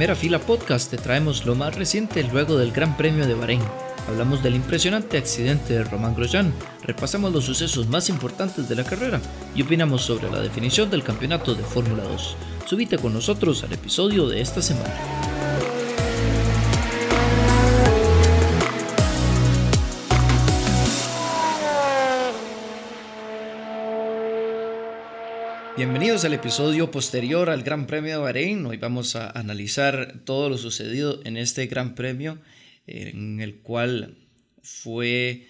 Primera Fila Podcast te traemos lo más reciente luego del Gran Premio de Bahrein. Hablamos del impresionante accidente de Román Grosjean, repasamos los sucesos más importantes de la carrera y opinamos sobre la definición del campeonato de Fórmula 2. Subite con nosotros al episodio de esta semana. Bienvenidos al episodio posterior al Gran Premio de Bahrein. Hoy vamos a analizar todo lo sucedido en este Gran Premio, en el cual fue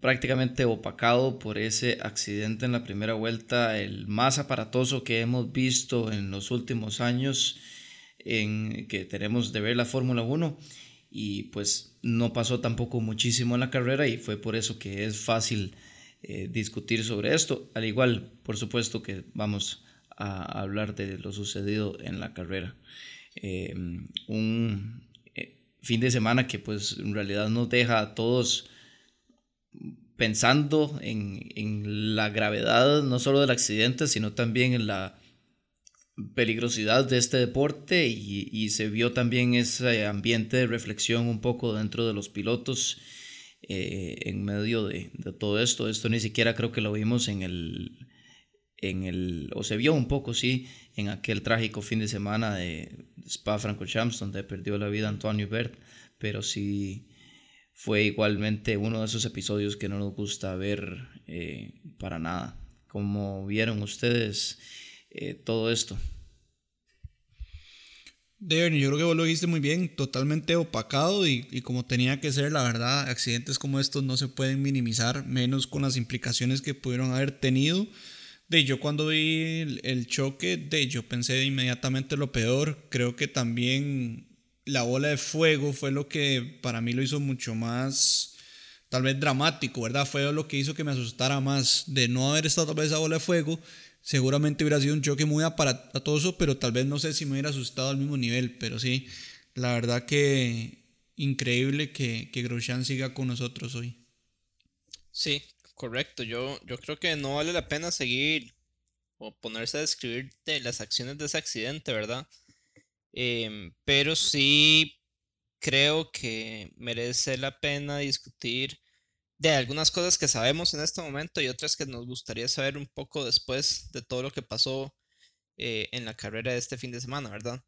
prácticamente opacado por ese accidente en la primera vuelta, el más aparatoso que hemos visto en los últimos años en que tenemos de ver la Fórmula 1 y pues no pasó tampoco muchísimo en la carrera y fue por eso que es fácil eh, discutir sobre esto. Al igual, por supuesto que vamos a hablar de lo sucedido en la carrera. Eh, un eh, fin de semana que pues en realidad nos deja a todos pensando en, en, la gravedad no solo del accidente, sino también en la peligrosidad de este deporte y, y se vio también ese ambiente de reflexión un poco dentro de los pilotos eh, en medio de, todo esto. Esto ni siquiera creo que lo vimos en el, en el, o se vio un poco, sí, en aquel trágico fin de semana de Spa Francorchamps, donde perdió la vida Antonio Bert, pero sí fue igualmente uno de esos episodios que no nos gusta ver eh, para nada. como vieron ustedes eh, todo esto? Devin, yo creo que vos lo dijiste muy bien, totalmente opacado y, y, como tenía que ser, la verdad, accidentes como estos no se pueden minimizar, menos con las implicaciones que pudieron haber tenido. De yo cuando vi el, choque, de yo pensé inmediatamente lo peor, creo que también la bola de fuego fue lo que para mí lo hizo mucho más, tal vez dramático, ¿verdad? Fue lo que hizo que me asustara más de no haber estado tal vez esa bola de fuego seguramente hubiera sido un choque muy aparatoso, pero tal vez no sé si me hubiera asustado al mismo nivel, pero sí, la verdad que increíble que, que siga con nosotros hoy. Sí, correcto, yo, yo creo que no vale la pena seguir o ponerse a describir las acciones de ese accidente, ¿verdad? Em, pero sí creo que merece la pena discutir de algunas cosas que sabemos en este momento y otras que nos gustaría saber un poco después de todo lo que pasó eh, en la carrera de este fin de semana, ¿verdad?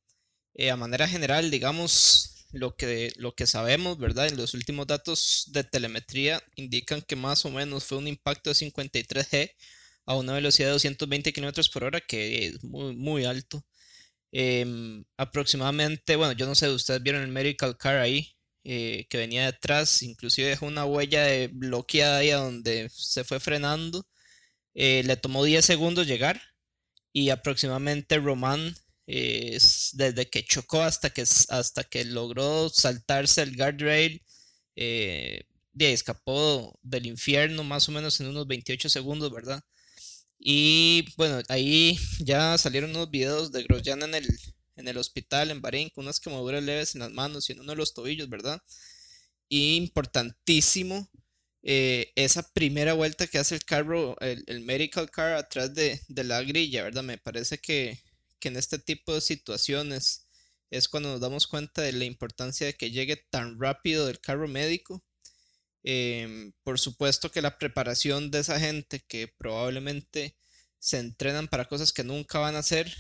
Eh, a manera general, digamos, lo que, lo que sabemos, ¿verdad? En los últimos datos de telemetría indican que más o menos fue un impacto de 53G a una velocidad de 220 km por hora, que es muy, muy alto. Em, aproximadamente, bueno, yo no sé, ustedes vieron el medical car ahí, eh, que venía detrás, inclusive dejó una huella de bloqueada ahí a donde se fue frenando. Eh, le tomó 10 segundos llegar y aproximadamente Román, eh, desde que chocó hasta que, hasta que logró saltarse el guardrail, eh, escapó del infierno más o menos en unos 28 segundos, ¿verdad? Y bueno, ahí ya salieron unos videos de Grosjean en el, en el hospital en Bahrein con unas quemaduras leves en las manos y en uno de los tobillos, ¿verdad? Y importantísimo, eh, esa primera vuelta que hace el carro, el, medical car atrás de, la grilla, ¿verdad? Me parece que, en este tipo de situaciones es cuando nos damos cuenta de la importancia de que llegue tan rápido el carro médico. Em, por supuesto que la preparación de esa gente que probablemente se entrenan para cosas que nunca van a hacer,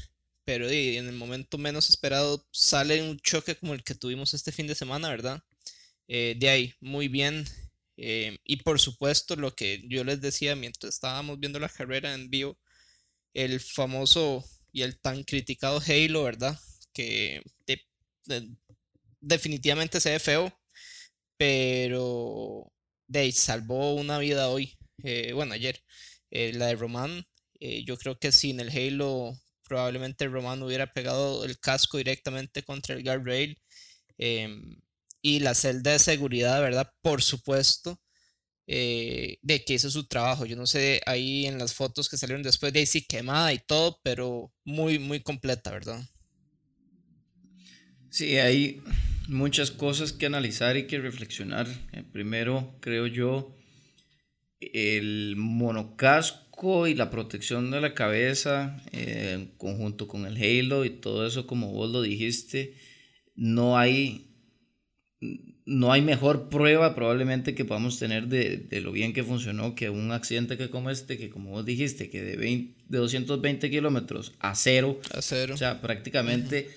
pero en el momento menos esperado sale un choque como el que tuvimos este fin de semana, ¿verdad? Eh, de ahí, muy bien. Eh, y por supuesto, lo que yo les decía mientras estábamos viendo la carrera en vivo, el famoso y el tan criticado Halo, ¿verdad? Que definitivamente se ve feo, pero de ahí, salvó una vida hoy, eh, bueno, ayer. la de Román, yo creo que sin el Halo probablemente Román hubiera pegado el casco directamente contra el guardrail. Em, y la celda de seguridad, ¿verdad? Por supuesto, eh, de que hizo su trabajo. Yo no sé ahí en las fotos que salieron después de ahí sí quemada y todo, pero muy, muy completa, ¿verdad? Sí, hay muchas cosas que analizar y que reflexionar. Eh, primero, creo yo, el monocasco casco y la protección de la cabeza, eh, en conjunto con el halo y todo eso, como vos lo dijiste, no hay, no hay mejor prueba probablemente que podamos tener de, lo bien que funcionó que un accidente que como este, que como vos dijiste, que de, de 220 kilómetros a cero, a cero, o sea, prácticamente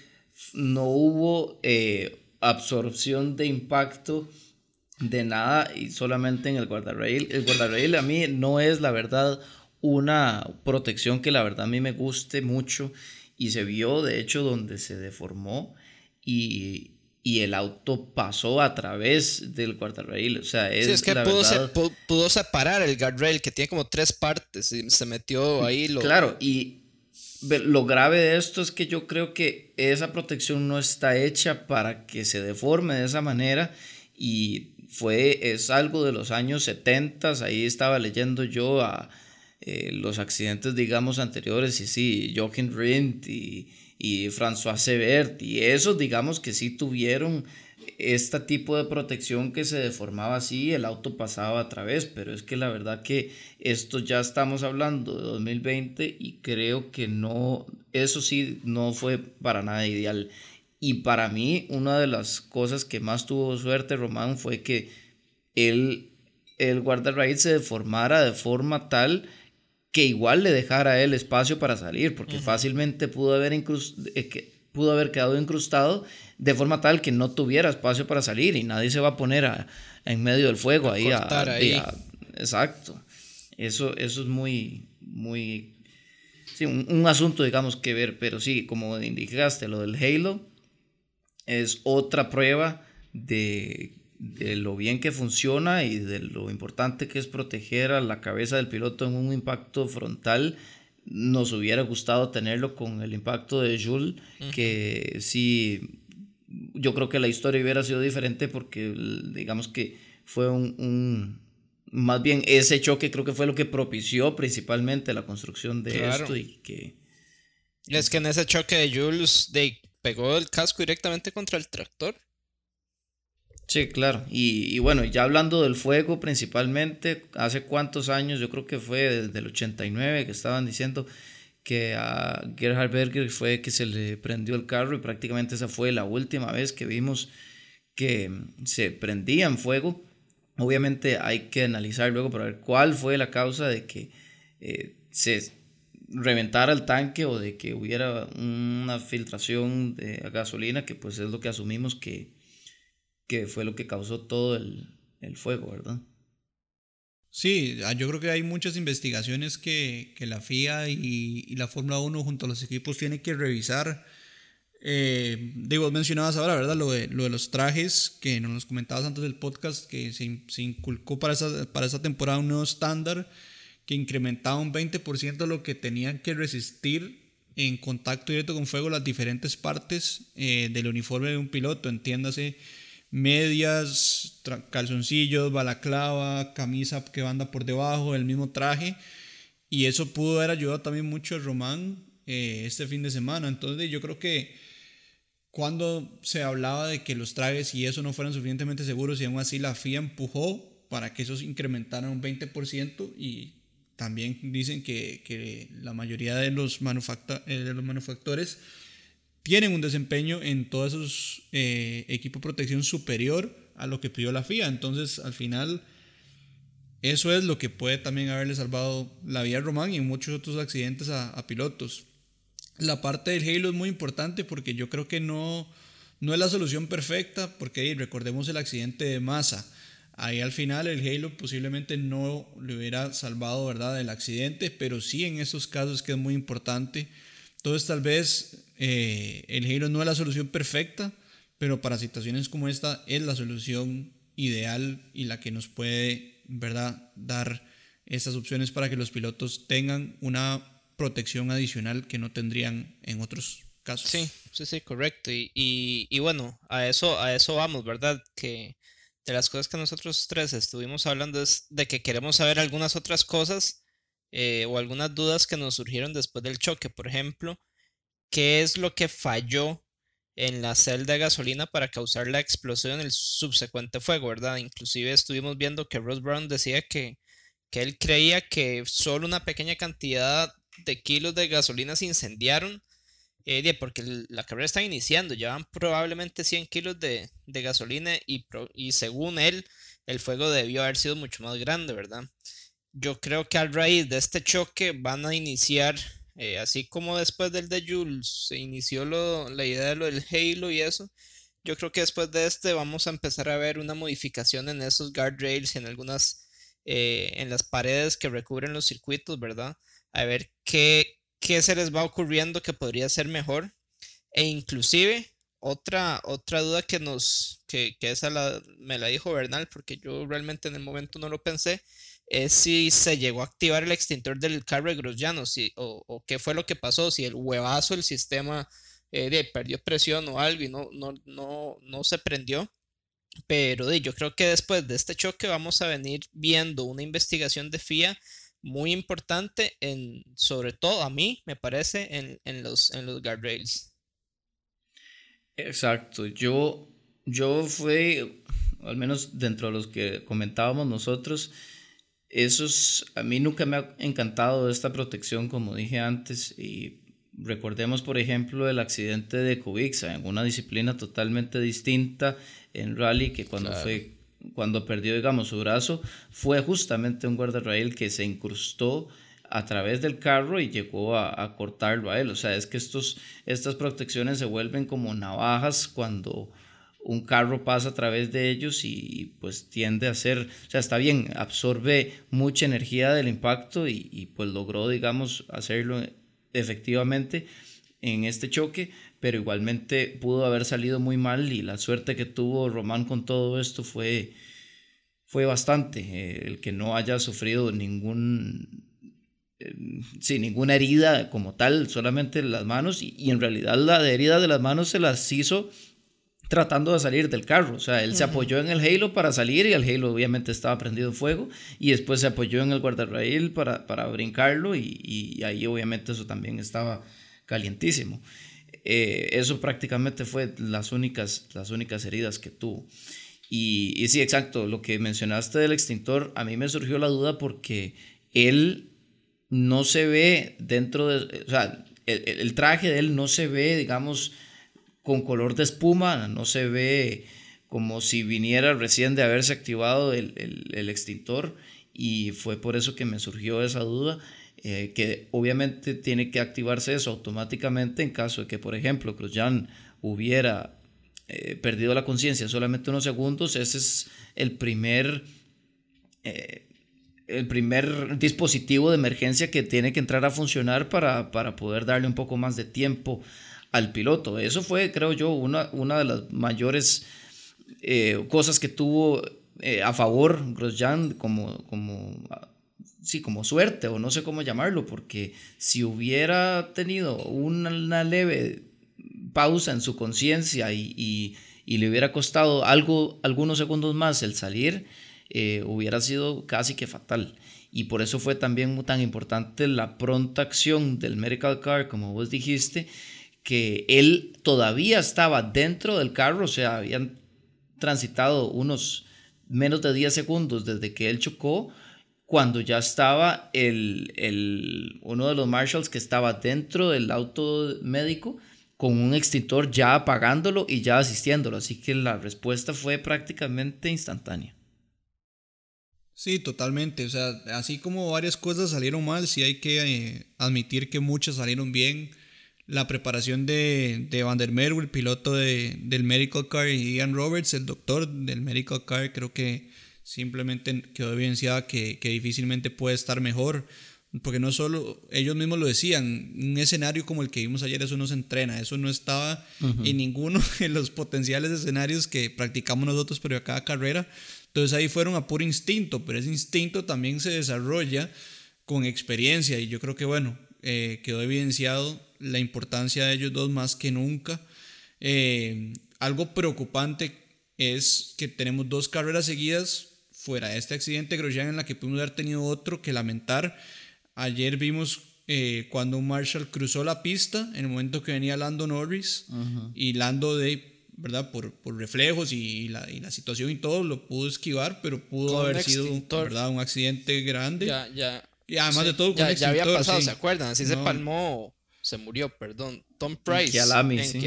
no hubo eh, absorción de impacto de nada y solamente en el guardarrail. El guardarrail a mí no es la verdad una protección que la verdad a mí me guste mucho y se vio de hecho donde se deformó y, el auto pasó a través del guardarrail. O sea, es, que pudo, separar el guardrail que tiene como tres partes y se metió ahí. Lo... Claro, y lo grave de esto es que yo creo que esa protección no está hecha para que se deforme de esa manera y fue, es algo de los años 70, ahí estaba leyendo yo a eh, los accidentes, digamos, anteriores, y sí, Joachim Rindt y, y François Sebert, y esos, digamos, que sí tuvieron este tipo de protección que se deformaba así, el auto pasaba a través, pero es que la verdad que esto ya estamos hablando de 2020 y creo que no, eso sí, no fue para nada ideal. Y para mí, una de las cosas que más tuvo suerte Román fue que él, el guardarraíz se deformara de forma tal que igual le dejara a él espacio para salir, porque fácilmente pudo haber, eh, pudo haber quedado incrustado de forma tal que no tuviera espacio para salir y nadie se va a poner en medio del fuego ahí, exacto. Eso, eso es muy, muy, sí, un, un, asunto, digamos, que ver, pero sí, como indicaste, lo del Halo es otra prueba de, de, lo bien que funciona y de lo importante que es proteger a la cabeza del piloto en un impacto frontal. Nos hubiera gustado tenerlo con el impacto de Jules, que sí, yo creo que la historia hubiera sido diferente porque digamos que fue un, un más bien ese choque creo que fue lo que propició principalmente la construcción de esto y que... Es que en ese choque de Jules, de pegó el casco directamente contra el tractor. Sí, claro. Y, bueno, ya hablando del fuego principalmente, hace cuántos años, yo creo que fue desde el 89 que estaban diciendo que a Gerhard Berger fue que se le prendió el carro y prácticamente esa fue la última vez que vimos que se prendía en fuego. Obviamente hay que analizar luego para ver cuál fue la causa de que eh, se reventara el tanque o de que hubiera una filtración de gasolina, que pues es lo que asumimos que, que fue lo que causó todo el, fuego, ¿verdad? Sí, ah, yo creo que hay muchas investigaciones que, la FIA y, la Fórmula 1 junto a los equipos tienen que revisar. Eh, digo, mencionabas ahora, ¿verdad? Lo de, lo de los trajes, que nos comentabas antes del podcast, que se, se inculcó para esa, para esa temporada un nuevo estándar que incrementaba un 20% lo que tenían que resistir en contacto directo con fuego las diferentes partes eh, del uniforme de un piloto, entiéndase medias, calzoncillos, balaclava, camisa que banda por debajo, el mismo traje. Y eso pudo haber ayudado también mucho a Román eh, este fin de semana. Entonces yo creo que cuando se hablaba de que los trajes y eso no fueran suficientemente seguros y aún así la FIA empujó para que esos incrementaran un 20% y también dicen que, la mayoría de los, eh, de los manufactores tienen un desempeño en todos esos eh, equipos de protección superior a lo que pidió la FIA. Entonces, al final, eso es lo que puede también haberle salvado la vida a Román y muchos otros accidentes a, pilotos. La parte del Halo es muy importante porque yo creo que no, no es la solución perfecta, porque recordemos el accidente de Massa Ahí al final el Halo posiblemente no le hubiera salvado, ¿verdad?, del accidente, pero sí en esos casos que es muy importante. Entonces tal vez eh, el Halo no es la solución perfecta, pero para situaciones como esta es la solución ideal y la que nos puede, ¿verdad?, dar esas opciones para que los pilotos tengan una protección adicional que no tendrían en otros casos. Sí, sí, sí, correcto. Y, y, y bueno, a eso, a eso vamos, ¿verdad? Que de las cosas que nosotros tres estuvimos hablando es de que queremos saber algunas otras cosas eh, o algunas dudas que nos surgieron después del choque. Por ejemplo, ¿qué es lo que falló en la celda de gasolina para causar la explosión el subsecuente fuego, verdad? Inclusive estuvimos viendo que Ross Brown decía que, que él creía que solo una pequeña cantidad de kilos de gasolina se incendiaron, eh, porque la carrera está iniciando, llevan probablemente 100 kilos de, gasolina y, y según él, el fuego debió haber sido mucho más grande, ¿verdad? Yo creo que a raíz de este choque van a iniciar, eh, así como después del de Jules se inició la idea de lo del Halo y eso, yo creo que después de este vamos a empezar a ver una modificación en esos guardrails y en algunas, eh, en las paredes que recubren los circuitos, ¿verdad? A ver qué, qué se les va ocurriendo que podría ser mejor. E inclusive, otra, otra duda que nos, que, que esa me la dijo Bernal, porque yo realmente en el momento no lo pensé, es si se llegó a activar el extintor del carro de Grosjean si, o, o, qué fue lo que pasó, si el huevazo el sistema eh, perdió presión o algo y no, no, no, no se prendió. Pero yo creo que después de este choque vamos a venir viendo una investigación de FIA muy importante en, sobre todo a mí, me parece, en, en los, en los guardrails. Exacto, yo, yo fui, al menos dentro de los que comentábamos nosotros, esos, a mí nunca me ha encantado esta protección, como dije antes, y recordemos, por ejemplo, el accidente de Kubica en una disciplina totalmente distinta en rally, que cuando fue cuando perdió, digamos, su brazo, fue justamente un guardarrail que se incrustó a través del carro y llegó a, cortarlo a él. O sea, es que estos, estas protecciones se vuelven como navajas cuando un carro pasa a través de ellos y, pues tiende a ser, o sea, está bien, absorbe mucha energía del impacto y, y pues logró, digamos, hacerlo efectivamente en este choque, pero igualmente pudo haber salido muy mal y la suerte que tuvo Román con todo esto fue, fue bastante. Eh, el que no haya sufrido ningún, eh, ninguna herida como tal, solamente las manos, y, en realidad la herida de las manos se las hizo tratando de salir del carro. O sea, él se apoyó en el Halo para salir y el Halo obviamente estaba prendido fuego y después se apoyó en el guardarraíl para, para brincarlo y, y, ahí obviamente eso también estaba calientísimo. Eh, eso prácticamente fue las únicas, las únicas heridas que tuvo. Y, y, sí, exacto, lo que mencionaste del extintor, a mí me surgió la duda porque él no se ve dentro de, o sea, el, el traje de él no se ve, digamos, con color de espuma, no se ve como si viniera recién de haberse activado el, el, extintor y fue por eso que me surgió esa duda, eh, que obviamente tiene que activarse eso automáticamente en caso de que, por ejemplo, Grosjean hubiera eh, perdido la conciencia solamente unos segundos, ese es el primer... Eh, el primer dispositivo de emergencia que tiene que entrar a funcionar para, para poder darle un poco más de tiempo al piloto. Eso fue, creo yo, una, una de las mayores eh, cosas que tuvo eh, a favor Grosjean como, como, sí, como suerte o no sé cómo llamarlo, porque si hubiera tenido una, leve pausa en su conciencia y, le hubiera costado algo, algunos segundos más el salir, eh, hubiera sido casi que fatal. Y por eso fue también tan importante la pronta acción del medical car, como vos dijiste, que él todavía estaba dentro del carro, o sea, habían transitado unos menos de 10 segundos desde que él chocó, cuando ya estaba el, el, uno de los marshals que estaba dentro del auto médico con un extintor ya apagándolo y ya asistiéndolo. Así que la respuesta fue prácticamente instantánea. Sí, totalmente. O sea, así como varias cosas salieron mal, sí hay que eh, admitir que muchas salieron bien la preparación de, de Van der Merwe, el piloto de, del Medical Car, y Ian Roberts, el doctor del Medical Car, creo que simplemente quedó evidenciada que, que difícilmente puede estar mejor. Porque no solo, ellos mismos lo decían, un escenario como el que vimos ayer, eso no se entrena, eso no estaba en ninguno de los potenciales escenarios que practicamos nosotros pero a cada carrera. Entonces ahí fueron a puro instinto, pero ese instinto también se desarrolla con experiencia y yo creo que bueno, eh, quedó evidenciado la importancia de ellos dos más que nunca. Eh, algo preocupante es que tenemos dos carreras seguidas fuera de este accidente Grosjean en la que pudimos haber tenido otro que lamentar. Ayer vimos eh, cuando un Marshall cruzó la pista en el momento que venía Lando Norris y Lando de ¿verdad? Por, por reflejos y la, y la, situación y todo, lo pudo esquivar, pero pudo haber sido, ¿verdad? Un accidente grande. Ya, ya. Y además de todo, ya, ya había pasado, ¿se acuerdan? Así se palmó, se murió, perdón. Tom Price. En Kialami. En sí,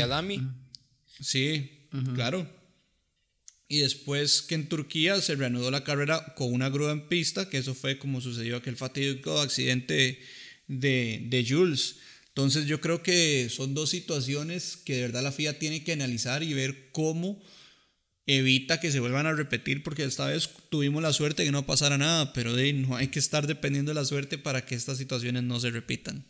sí claro. Y después que en Turquía se reanudó la carrera con una grúa en pista, que eso fue como sucedió aquel fatídico accidente de, de Jules. Entonces yo creo que son dos situaciones que de verdad la FIA tiene que analizar y ver cómo evita que se vuelvan a repetir, porque esta vez tuvimos la suerte de que no pasara nada, pero no hay que estar dependiendo de la suerte para que estas situaciones no se repitan.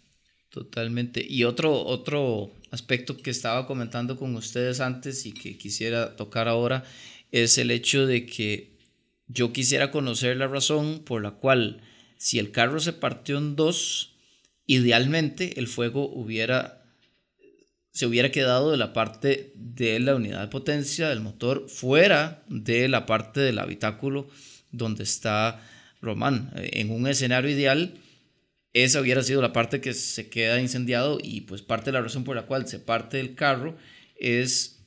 Totalmente. Y otro, otro aspecto que estaba comentando con ustedes antes y que quisiera tocar ahora es el hecho de que yo quisiera conocer la razón por la cual si el carro se partió en dos, Idealmente el fuego hubiera, se hubiera quedado de la parte de la unidad de potencia del motor fuera de la parte del habitáculo donde está Román. En un escenario ideal, esa hubiera sido la parte que se queda incendiado y pues parte de la razón por la cual se parte el carro es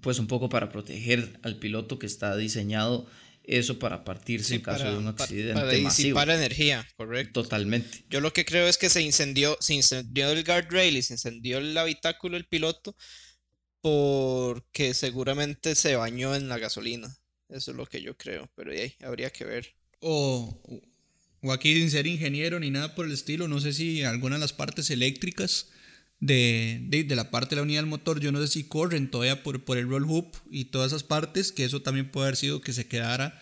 pues un poco para proteger al piloto que está diseñado eso para partirse en caso de un accidente para, para disipar energía, correcto. Totalmente. Yo lo que creo es que se incendió, se incendió el guardrail y se incendió el habitáculo del piloto porque seguramente se bañó en la gasolina. Eso es lo que yo creo, pero ahí habría que ver. O, o aquí sin ser ingeniero ni nada por el estilo, no sé si alguna de las partes eléctricas de, la parte de la unidad del motor, yo no sé si corren todavía por, por el roll hoop y todas esas partes, que eso también puede haber sido que se quedara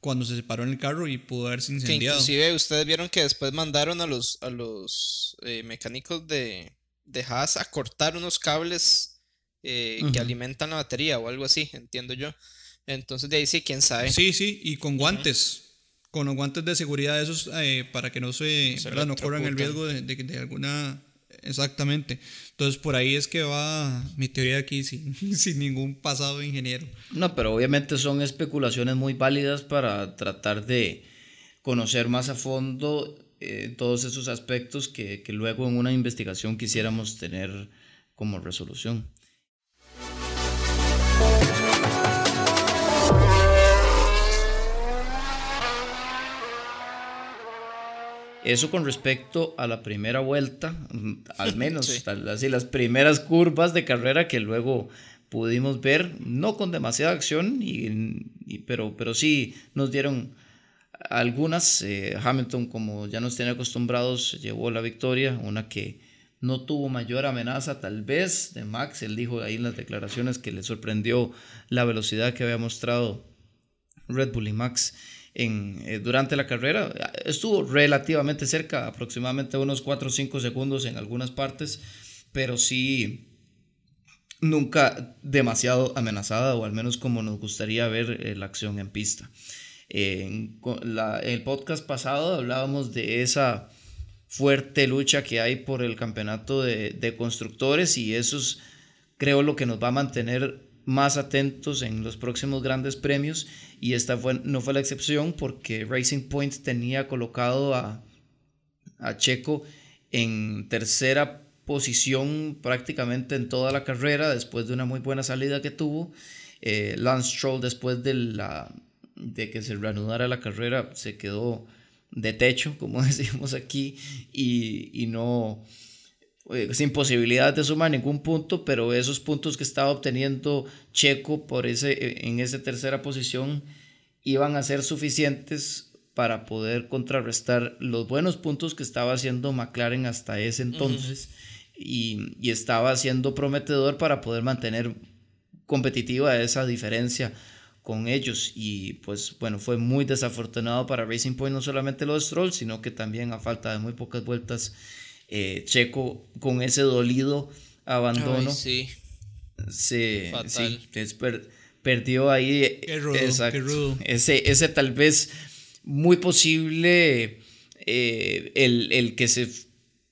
cuando se separó en el carro y pudo haberse incendiado. Que inclusive ustedes vieron que después mandaron a los, a los eh, mecánicos de, de Haas a cortar unos cables eh, que alimentan la batería o algo así, entiendo yo. Entonces de ahí sí, quién sabe. Sí, sí, y con guantes. Con los guantes de seguridad esos eh, para que no se, no corran el riesgo de, de alguna exactamente. Entonces por ahí es que va mi teoría aquí sin, sin ningún pasado de ingeniero. No, pero obviamente son especulaciones muy válidas para tratar de conocer más a fondo eh, todos esos aspectos que, que luego en una investigación quisiéramos tener como resolución. Eso con respecto a la primera vuelta, mm, al menos así las primeras curvas de carrera que luego pudimos ver, no con demasiada acción, y, pero, pero sí nos dieron algunas. Eh, Hamilton, como ya nos tiene acostumbrados, llevó la victoria, una que no tuvo mayor amenaza tal vez de Max. Él dijo ahí en las declaraciones que le sorprendió la velocidad que había mostrado Red Bull y Max en, eh, durante la carrera. Estuvo relativamente cerca, aproximadamente unos 4 o 5 segundos en algunas partes, pero sí nunca demasiado amenazada o al menos como nos gustaría ver eh, la acción en pista. en el podcast pasado hablábamos de esa fuerte lucha que hay por el campeonato de, de constructores y eso es creo lo que nos va a mantener más atentos en los próximos grandes premios y esta fue, no fue la excepción porque Racing Point tenía colocado a, a Checo en tercera posición prácticamente en toda la carrera después de una muy buena salida que tuvo. Eh, Lance Stroll después de, la, de que se reanudara la carrera se quedó de techo, como decimos aquí, y, y no, sin posibilidad de sumar ningún punto, pero esos puntos que estaba obteniendo Checo por ese, eh, en esa tercera posición iban a ser suficientes para poder contrarrestar los buenos puntos que estaba haciendo McLaren hasta ese entonces. Y, y, estaba siendo prometedor para poder mantener competitiva esa diferencia con ellos. Y pues bueno fue muy desafortunado para Racing Point no solamente los Strolls sino que también a falta de muy pocas vueltas eh, Checo con ese dolido abandono. sí. Se, perdió ahí. Ese, ese tal vez muy posible eh, el, que se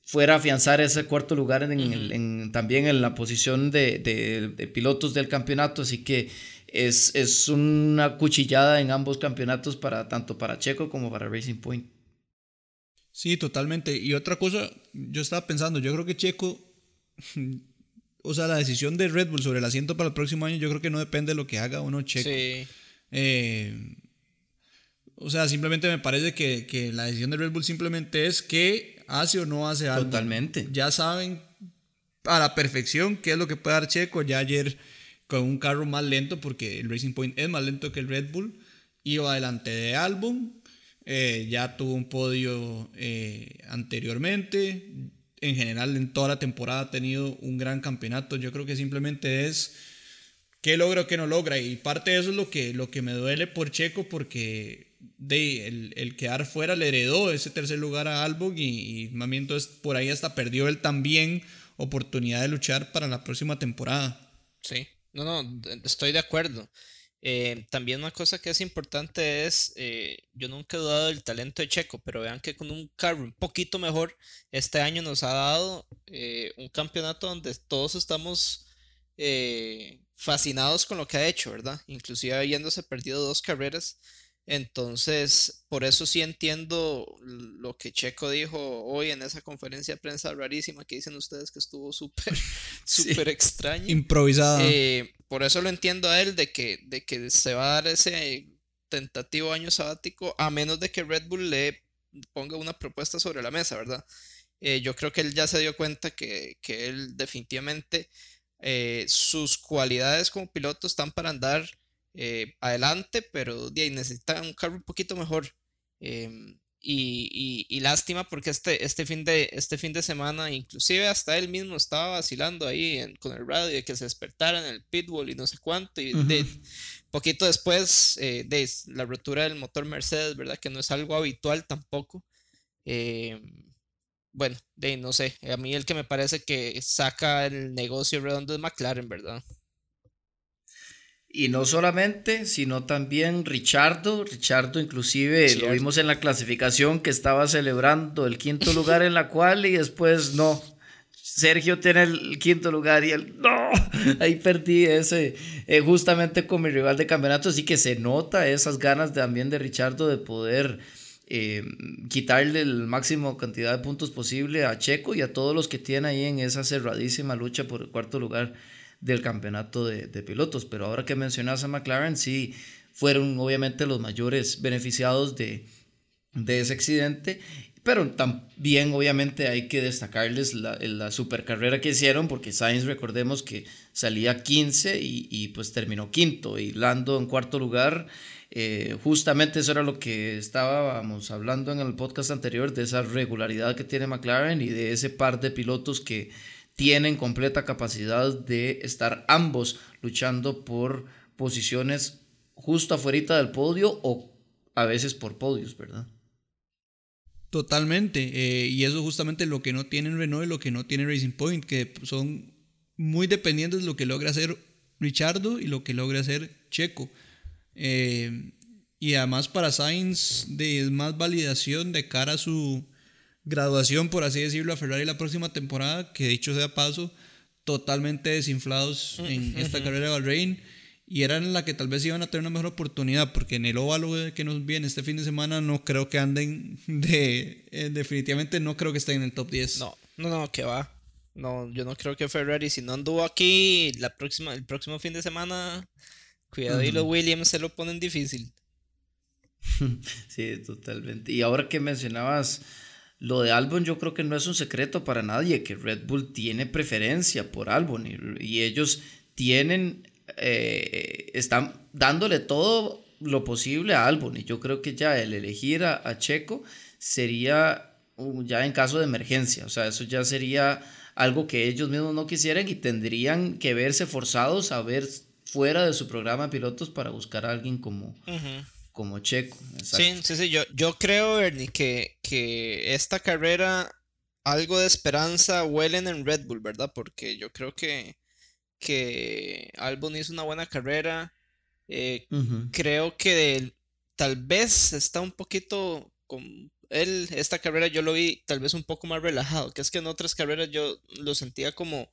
fuera a afianzar ese cuarto lugar en, también en la posición de, pilotos del campeonato. Así que es, es una cuchillada en ambos campeonatos para tanto para Checo como para Racing Point. Sí, totalmente. Y otra cosa, yo estaba pensando, yo creo que Checo, o sea, la decisión de Red Bull sobre el asiento para el próximo año, yo creo que no depende de lo que haga uno Checo. Sí. Eh, o sea, simplemente me parece que, que, la decisión de Red Bull simplemente es que hace o no hace algo. Totalmente. Ya saben a la perfección qué es lo que puede dar Checo. Ya ayer con un carro más lento, porque el Racing Point es más lento que el Red Bull, iba adelante de Albon. Eh, ya tuvo un podio eh, anteriormente. En general, en toda la temporada ha tenido un gran campeonato. Yo creo que simplemente es qué logra o qué no logra. Y parte de eso es lo que, lo que me duele por Checo, porque de, el, quedar fuera le heredó ese tercer lugar a Albon y, y entonces por ahí hasta perdió él también oportunidad de luchar para la próxima temporada. Sí, no, no, estoy de acuerdo. Eh, también una cosa que es importante es, eh, yo nunca he dudado del talento de Checo, pero vean que con un carro un poquito mejor, este año nos ha dado eh, un campeonato donde todos estamos fascinados con lo que ha hecho, ¿verdad? Inclusive habiéndose perdido dos carreras entonces, por eso sí entiendo lo que Checo dijo hoy en esa conferencia de prensa rarísima que dicen ustedes que estuvo súper, súper extraño. Improvisada. Eh, por eso lo entiendo a él de que, de que se va a dar ese tentativo año sabático a menos de que Red Bull le ponga una propuesta sobre la mesa, ¿verdad? Eh, yo creo que él ya se dio cuenta que, que él definitivamente eh, sus cualidades como piloto están para andar eh, adelante, pero de necesita un carro un poquito mejor. Em, y, lástima porque este, este, fin de, este fin de semana, inclusive hasta él mismo estaba vacilando ahí con el radio de que se despertara en el pitbull y no sé cuánto. Y de, poquito después eh, de la rotura del motor Mercedes, ¿verdad? Que no es algo habitual tampoco. Em, bueno, de no sé, a mí el que me parece que saca el negocio redondo es McLaren, ¿verdad? Y no solamente, sino también Richardo. Richardo inclusive lo vimos en la clasificación que estaba celebrando el quinto lugar en la cual y después no. Sergio tiene el quinto lugar y él no. Ahí perdí ese eh, justamente con mi rival de campeonato. Así que se nota esas ganas también de Richardo de poder eh, quitarle el máximo cantidad de puntos posible a Checo y a todos los que tiene ahí en esa cerradísima lucha por el cuarto lugar del campeonato de, pilotos. Pero ahora que mencionas a McLaren, sí fueron obviamente los mayores beneficiados de, ese accidente. Pero también obviamente hay que destacarles la, la super carrera que hicieron porque Sainz recordemos que salía 15 y, pues terminó quinto y Lando en cuarto lugar. Eh, justamente eso era lo que estábamos hablando en el podcast anterior de esa regularidad que tiene McLaren y de ese par de pilotos que tienen completa capacidad de estar ambos luchando por posiciones justo afuera del podio o a veces por podios, ¿verdad? Totalmente, eh, y eso justamente lo que no tienen Renault y lo que no tiene Racing Point, que son muy dependientes de lo que logra hacer Richardo y lo que logra hacer Checo. Eh, y además para Sainz de más validación de cara a su, graduación, por así decirlo, a Ferrari la próxima temporada, que dicho sea paso, totalmente desinflados mm, en esta carrera de Bahrein y eran la que tal vez iban a tener una mejor oportunidad, porque en el óvalo que nos viene este fin de semana no creo que anden de... Eh, definitivamente no creo que estén en el top 10. No, no, no, que va. No, yo no creo que Ferrari, si no anduvo aquí la próxima, el próximo fin de semana, cuidado y los Williams se lo ponen difícil. sí, totalmente. Y ahora que mencionabas lo de Albon yo creo que no es un secreto para nadie, que Red Bull tiene preferencia por Albon y, ellos tienen, eh, están dándole todo lo posible a Albon y yo creo que ya el elegir a, Checo sería ya en caso de emergencia, o sea, eso ya sería algo que ellos mismos no quisieran y tendrían que verse forzados a ver fuera de su programa de pilotos para buscar a alguien como, como Checo. Sí, sí, sí, yo, yo creo, Ernie, que, que esta carrera algo de esperanza huelen en Red Bull, ¿verdad? Porque yo creo que, que Albon hizo una buena carrera. Eh, creo que tal vez está un poquito con él, esta carrera yo lo vi tal vez un poco más relajado, que es que en otras carreras yo lo sentía como,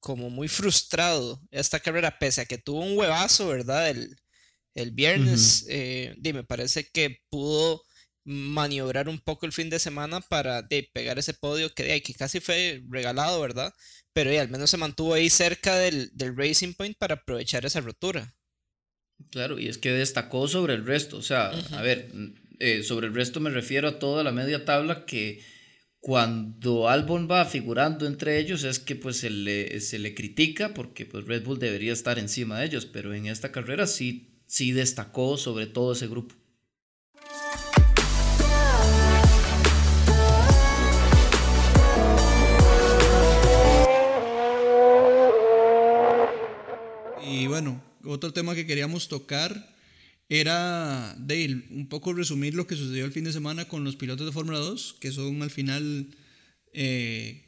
como muy frustrado. Esta carrera, pese a que tuvo un huevazo, ¿verdad? El, el viernes, eh, me parece que pudo maniobrar un poco el fin de semana para de, pegar ese podio que, que casi fue regalado, ¿verdad? Pero al menos se mantuvo ahí cerca del, Racing Point para aprovechar esa rotura. Claro, y es que destacó sobre el resto. O sea, a ver, eh, sobre el resto me refiero a toda la media tabla que cuando Albon va figurando entre ellos es que pues se le, se le critica porque pues Red Bull debería estar encima de ellos, pero en esta carrera sí, sí destacó sobre todo ese grupo. Y bueno, otro tema que queríamos tocar era, Dale, un poco resumir lo que sucedió el fin de semana con los pilotos de Fórmula 2, que son al final eh,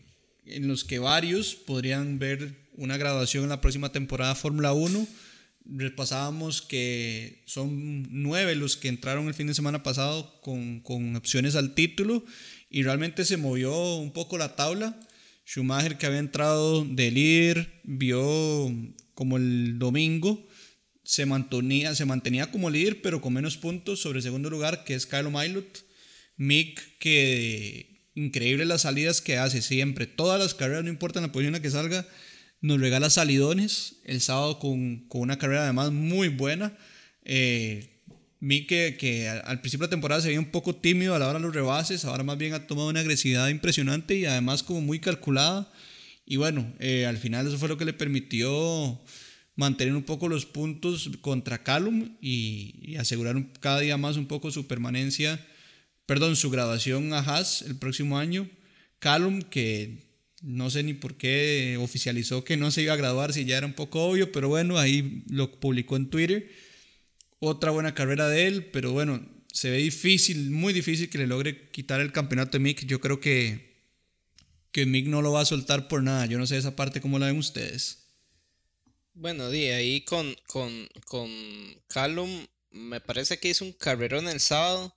en los que varios podrían ver una graduación en la próxima temporada Fórmula 1. Repasábamos que son nueve los que entraron el fin de semana pasado con, con opciones al título y realmente se movió un poco la tabla. Schumacher que había entrado de líder vio como el domingo se mantenía, se mantenía como líder, pero con menos puntos sobre el segundo lugar, que es Kylo Milot. Mick, que increíble las salidas que hace siempre. Todas las carreras, no importa la posición en la que salga, nos regala salidones. El sábado con, una carrera además muy buena. Eh, Mick, que, al principio de la temporada se veía un poco tímido a la hora de los rebases, ahora más bien ha tomado una agresividad impresionante y además como muy calculada. Y bueno, eh, al final eso fue lo que le permitió mantener un poco los puntos contra Calum y, asegurar cada día más un poco su permanencia, perdón, su graduación a Haas el próximo año. Calum, que no sé ni por qué oficializó que no se iba a graduar si ya era un poco obvio, pero bueno, ahí lo publicó en Twitter. Otra buena carrera de él, pero bueno, se ve difícil, muy difícil que le logre quitar el campeonato de Mick. Yo creo que, que Mick no lo va a soltar por nada. Yo no sé esa parte cómo la ven ustedes. Bueno, ahí con, con, con Callum me parece que hizo un carrerón el sábado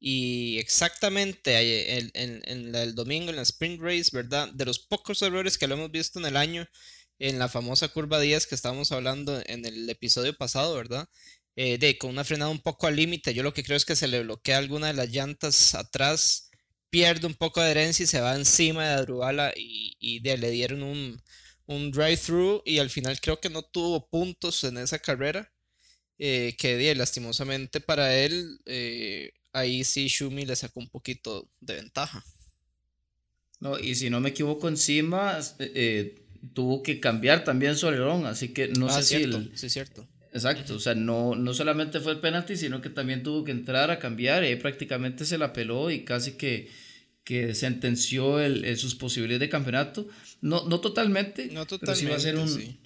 y exactamente en, en, el domingo en la sprint race, ¿verdad? De los pocos errores que lo hemos visto en el año, en la famosa curva 10 que estábamos hablando en el episodio pasado, ¿verdad? Eh, de con una frenada un poco al límite, yo lo que creo es que se le bloquea alguna de las llantas atrás, pierde un poco de adherencia y se va encima de Adrubala y, y de, le dieron un, un drive-thru y al final creo que no tuvo puntos en esa carrera. Eh, que lastimosamente para él, eh, ahí sí Shumi le sacó un poquito de ventaja. No, y si no me equivoco, encima eh, tuvo que cambiar también su alerón, así que no ah, sé si. El... Sí, cierto. Exacto, o sea, no, no solamente fue el penalti, sino que también tuvo que entrar a cambiar y prácticamente se la peló y casi que que sentenció el, sus posibilidades de campeonato. No, no totalmente, no totalmente, pero va a ser un,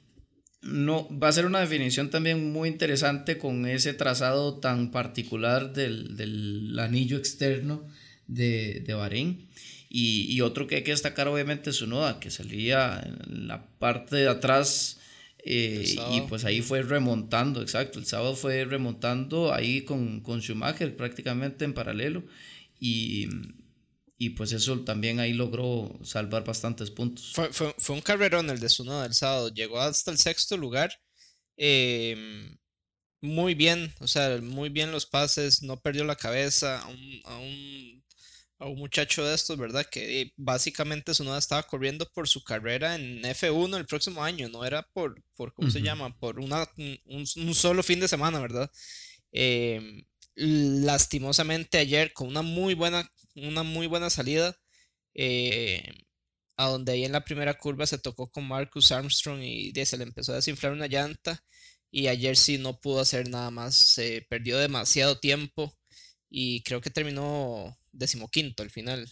no, va a ser una definición también muy interesante con ese trazado tan particular del, del anillo externo de, de Bahrein. Y, y, otro que hay que destacar obviamente es su noda, que salía en la parte de atrás eh, y pues ahí fue remontando, exacto, el sábado fue remontando ahí con, con Schumacher prácticamente en paralelo. Y, y pues eso también ahí logró salvar bastantes puntos. Fue, fue, fue un carrerón el de Suno del sábado, llegó hasta el sexto lugar. Em, muy bien, o sea, muy bien los pases, no perdió la cabeza a un, a un, a un muchacho de estos, ¿verdad? Que básicamente Sunoda estaba corriendo por su carrera en F1 el próximo año, no era por, por ¿cómo se llama? Por una, un, un, solo fin de semana, ¿verdad? Eh, lastimosamente ayer con una muy buena, una muy buena salida, eh, a donde ahí en la primera curva se tocó con Marcus Armstrong y se le empezó a desinflar una llanta y ayer sí no pudo hacer nada más, se perdió demasiado tiempo y creo que terminó decimoquinto al final.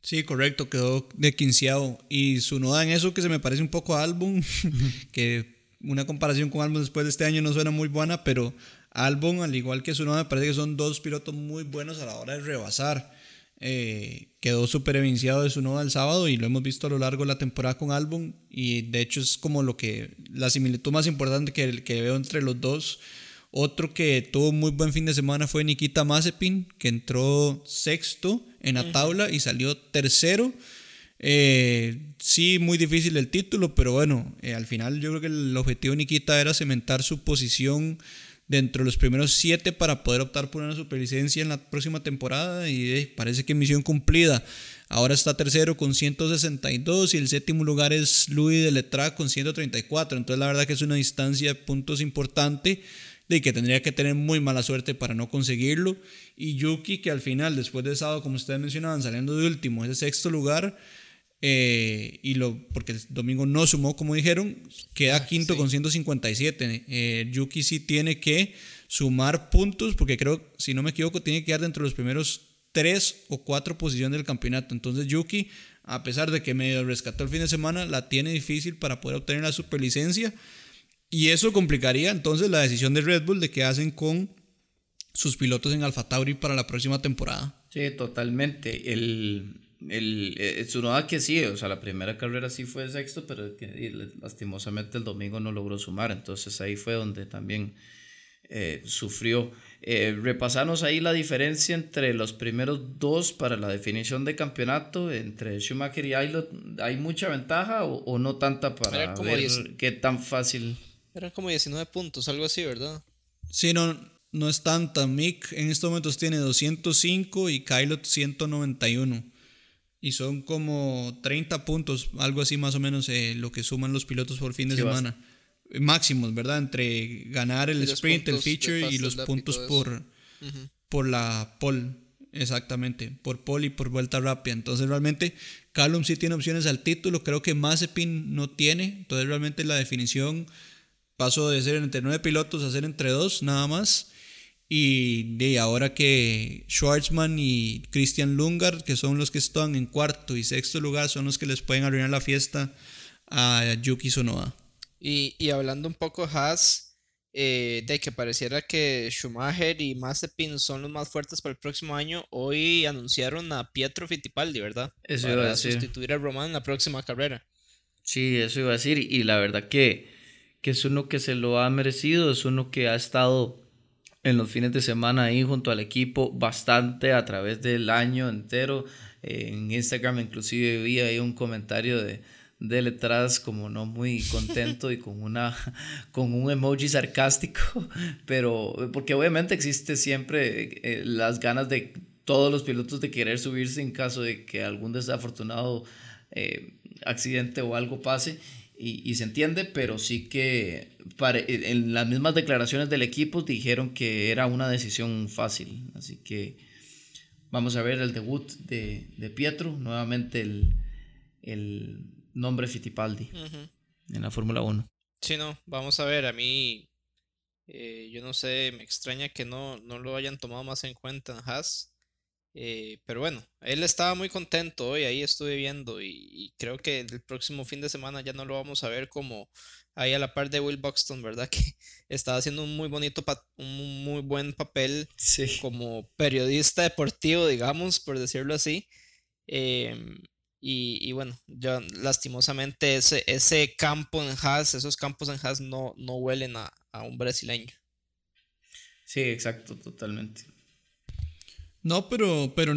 Sí, correcto, quedó de quinceado. Y su noda en eso que se me parece un poco a Album, que una comparación con Album después de este año no suena muy buena, pero Albon, al igual que su me parece que son dos pilotos muy buenos a la hora de rebasar. Eh, quedó súper evidenciado de su noda el sábado y lo hemos visto a lo largo de la temporada con Albon y de hecho es como lo que la similitud más importante que, que veo entre los dos. Otro que tuvo muy buen fin de semana fue Nikita Mazepin, que entró sexto en la tabla y salió tercero. Eh, sí, muy difícil el título, pero bueno, eh, al final yo creo que el objetivo de Nikita era cementar su posición dentro de los primeros siete para poder optar por una superlicencia en la próxima temporada y parece que misión cumplida. Ahora está tercero con 162 y el séptimo lugar es Louis de Letra con 134. Entonces la verdad que es una distancia de puntos importante de que tendría que tener muy mala suerte para no conseguirlo. Y Yuki que al final, después de sábado, como ustedes mencionaban, saliendo de último, es el sexto lugar. Eh, y lo, porque el domingo no sumó, como dijeron, queda ah, quinto con 157. Eh, Yuki sí tiene que sumar puntos, porque creo, si no me equivoco, tiene que quedar dentro de los primeros tres o cuatro posiciones del campeonato. Entonces Yuki, a pesar de que medio rescató el fin de semana, la tiene difícil para poder obtener la superlicencia. Y eso complicaría entonces la decisión de Red Bull de qué hacen con sus pilotos en Alfa Tauri para la próxima temporada. Sí, totalmente. El, el, eh, Tsunoda que sí, o sea, la primera carrera sí fue sexto, pero que, lastimosamente el domingo no logró sumar, entonces ahí fue donde también eh, sufrió. Eh, repasamos ahí la diferencia entre los primeros dos para la definición de campeonato, entre Schumacher y Aylot, ¿hay mucha ventaja o, no tanta para ver qué tan fácil? Eran como 19 puntos, algo así, ¿verdad? Sí, no, no es tanta. Mick en estos momentos tiene 205 y Kylot 191. Y son como 30 puntos, algo así más o menos eh, lo que suman los pilotos por fin de semana. Máximos, ¿verdad? Entre ganar el sprint, el feature y los puntos por, por la pole. Exactamente, por pole y por vuelta rápida. Entonces realmente Callum sí tiene opciones al título, creo que Mazepin no tiene. Entonces realmente la definición pasó de ser entre nueve pilotos a ser entre dos nada más. Y de ahora que Schwartzman y Christian Lungard, que son los que están en cuarto y sexto lugar, son los que les pueden arruinar la fiesta a Yuki Sonoda. Y, y hablando un poco Haas, eh, de que pareciera que Schumacher y Mazepin son los más fuertes para el próximo año, hoy anunciaron a Pietro Fittipaldi, ¿verdad? Eso para iba a decir. sustituir a Román en la próxima carrera. Sí, eso iba a decir. Y la verdad que, que es uno que se lo ha merecido, es uno que ha estado en los fines de semana ahí junto al equipo bastante a través del año entero. en Instagram inclusive vi ahí un comentario de, de letras como no muy contento y con una con un emoji sarcástico, pero porque obviamente existe siempre eh, las ganas de todos los pilotos de querer subirse en caso de que algún desafortunado eh, accidente o algo pase y, se entiende, pero sí que en las mismas declaraciones del equipo dijeron que era una decisión fácil. Así que vamos a ver el debut de, de Pietro, nuevamente el, el nombre Fittipaldi en la Fórmula 1. Sí, no, vamos a ver, a mí, eh, yo no sé, me extraña que no, no lo hayan tomado más en cuenta en Haas. Eh, pero bueno, él estaba muy contento hoy, ahí estuve viendo y, creo que el próximo fin de semana ya no lo vamos a ver como ahí a la par de Will Buxton, ¿verdad? Que estaba haciendo un muy bonito, un muy buen papel como periodista deportivo, digamos, por decirlo así. Em, y, bueno, ya lastimosamente ese, ese campo en Haas, esos campos en Haas no, no huelen a, a un brasileño. Sí, exacto, totalmente. No, pero, pero,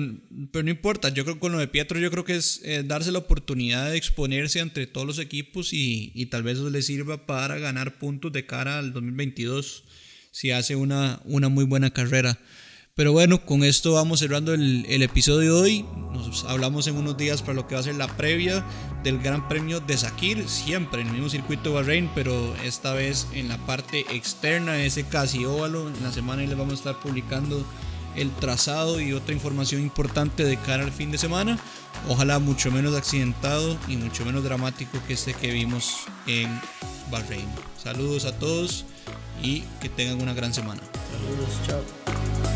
pero no importa. Yo creo que con lo de Pietro, yo creo que es eh, darse la oportunidad de exponerse entre todos los equipos y, y, tal vez eso le sirva para ganar puntos de cara al 2022 si hace una, una muy buena carrera. Pero bueno, con esto vamos cerrando el, el, episodio de hoy. Nos hablamos en unos días para lo que va a ser la previa del Gran Premio de Sakir, siempre en el mismo circuito de Bahrein, pero esta vez en la parte externa, ese casi óvalo. En la semana y les vamos a estar publicando el trazado y otra información importante de cara al fin de semana. Ojalá mucho menos accidentado y mucho menos dramático que este que vimos en Bahrein. Saludos a todos y que tengan una gran semana. Saludos, chao.